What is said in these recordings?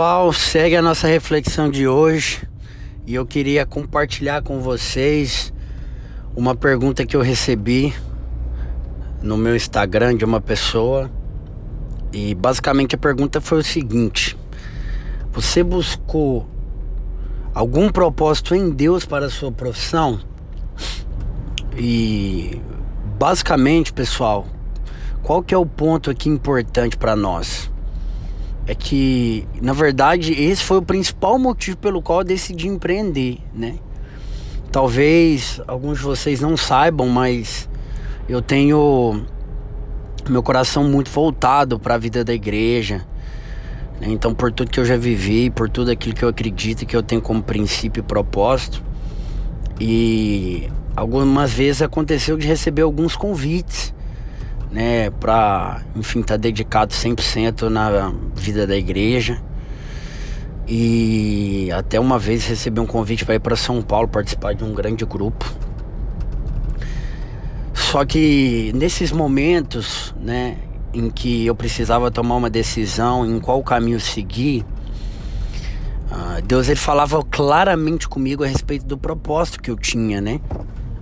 Pessoal, segue a nossa reflexão de hoje e eu queria compartilhar com vocês uma pergunta que eu recebi no meu Instagram de uma pessoa e basicamente a pergunta foi o seguinte: Você buscou algum propósito em Deus para a sua profissão? E basicamente, pessoal, qual que é o ponto aqui importante para nós? É que, na verdade, esse foi o principal motivo pelo qual eu decidi empreender, né? Talvez alguns de vocês não saibam, mas eu tenho meu coração muito voltado para a vida da igreja. Né? Então, por tudo que eu já vivi, por tudo aquilo que eu acredito que eu tenho como princípio e propósito. E algumas vezes aconteceu de receber alguns convites né, para, enfim, estar tá dedicado 100% na vida da igreja. E até uma vez recebi um convite para ir para São Paulo participar de um grande grupo. Só que nesses momentos, né, em que eu precisava tomar uma decisão em qual caminho seguir, uh, Deus ele falava claramente comigo a respeito do propósito que eu tinha, né?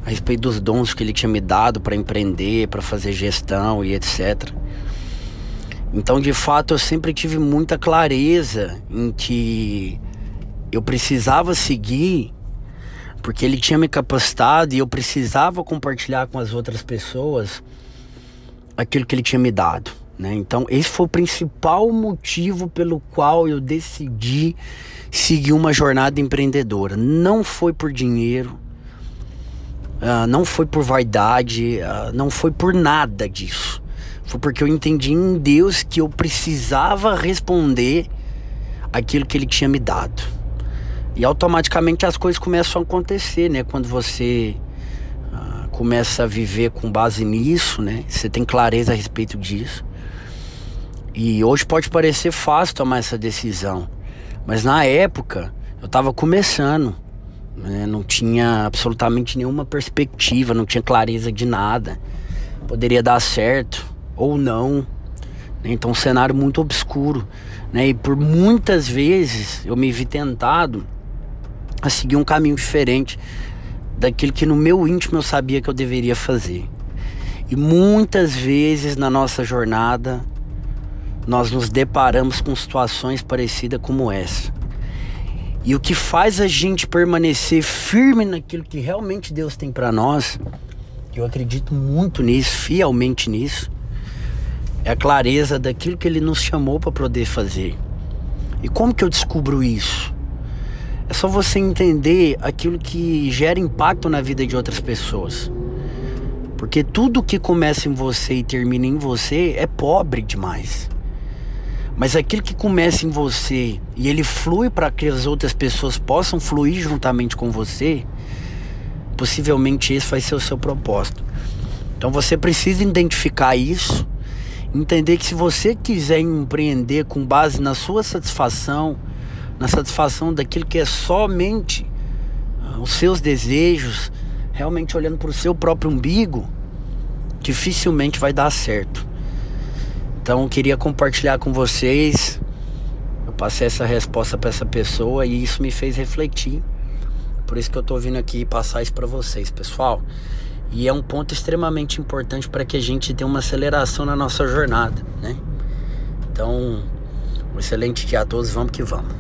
A respeito dos dons que ele tinha me dado para empreender, para fazer gestão e etc. Então, de fato, eu sempre tive muita clareza em que eu precisava seguir porque ele tinha me capacitado e eu precisava compartilhar com as outras pessoas aquilo que ele tinha me dado. Né? Então, esse foi o principal motivo pelo qual eu decidi seguir uma jornada empreendedora. Não foi por dinheiro, Uh, não foi por vaidade, uh, não foi por nada disso. Foi porque eu entendi em Deus que eu precisava responder aquilo que Ele tinha me dado. E automaticamente as coisas começam a acontecer, né? Quando você uh, começa a viver com base nisso, né? Você tem clareza a respeito disso. E hoje pode parecer fácil tomar essa decisão, mas na época eu estava começando né? não tinha absolutamente nenhuma perspectiva, não tinha clareza de nada. Poderia dar certo ou não. Né? Então, um cenário muito obscuro. Né? E por muitas vezes eu me vi tentado a seguir um caminho diferente daquilo que no meu íntimo eu sabia que eu deveria fazer. E muitas vezes na nossa jornada nós nos deparamos com situações parecidas como essa. E o que faz a gente permanecer firme naquilo que realmente Deus tem para nós, eu acredito muito nisso, fielmente nisso, é a clareza daquilo que Ele nos chamou para poder fazer. E como que eu descubro isso? É só você entender aquilo que gera impacto na vida de outras pessoas. Porque tudo que começa em você e termina em você é pobre demais. Mas aquilo que começa em você e ele flui para que as outras pessoas possam fluir juntamente com você, possivelmente esse vai ser o seu propósito. Então você precisa identificar isso, entender que se você quiser empreender com base na sua satisfação, na satisfação daquilo que é somente uh, os seus desejos, realmente olhando para o seu próprio umbigo, dificilmente vai dar certo. Então queria compartilhar com vocês. Eu passei essa resposta para essa pessoa e isso me fez refletir. Por isso que eu tô vindo aqui passar isso para vocês, pessoal. E é um ponto extremamente importante para que a gente dê uma aceleração na nossa jornada, né? Então, um excelente dia a todos, vamos que vamos.